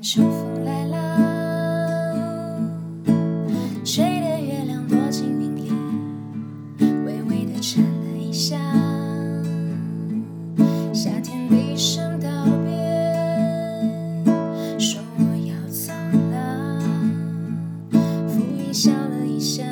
秋风来了，吹得月亮躲进云里，微微的颤了一下。夏天，一声道别，说我要走了。浮云笑了一下。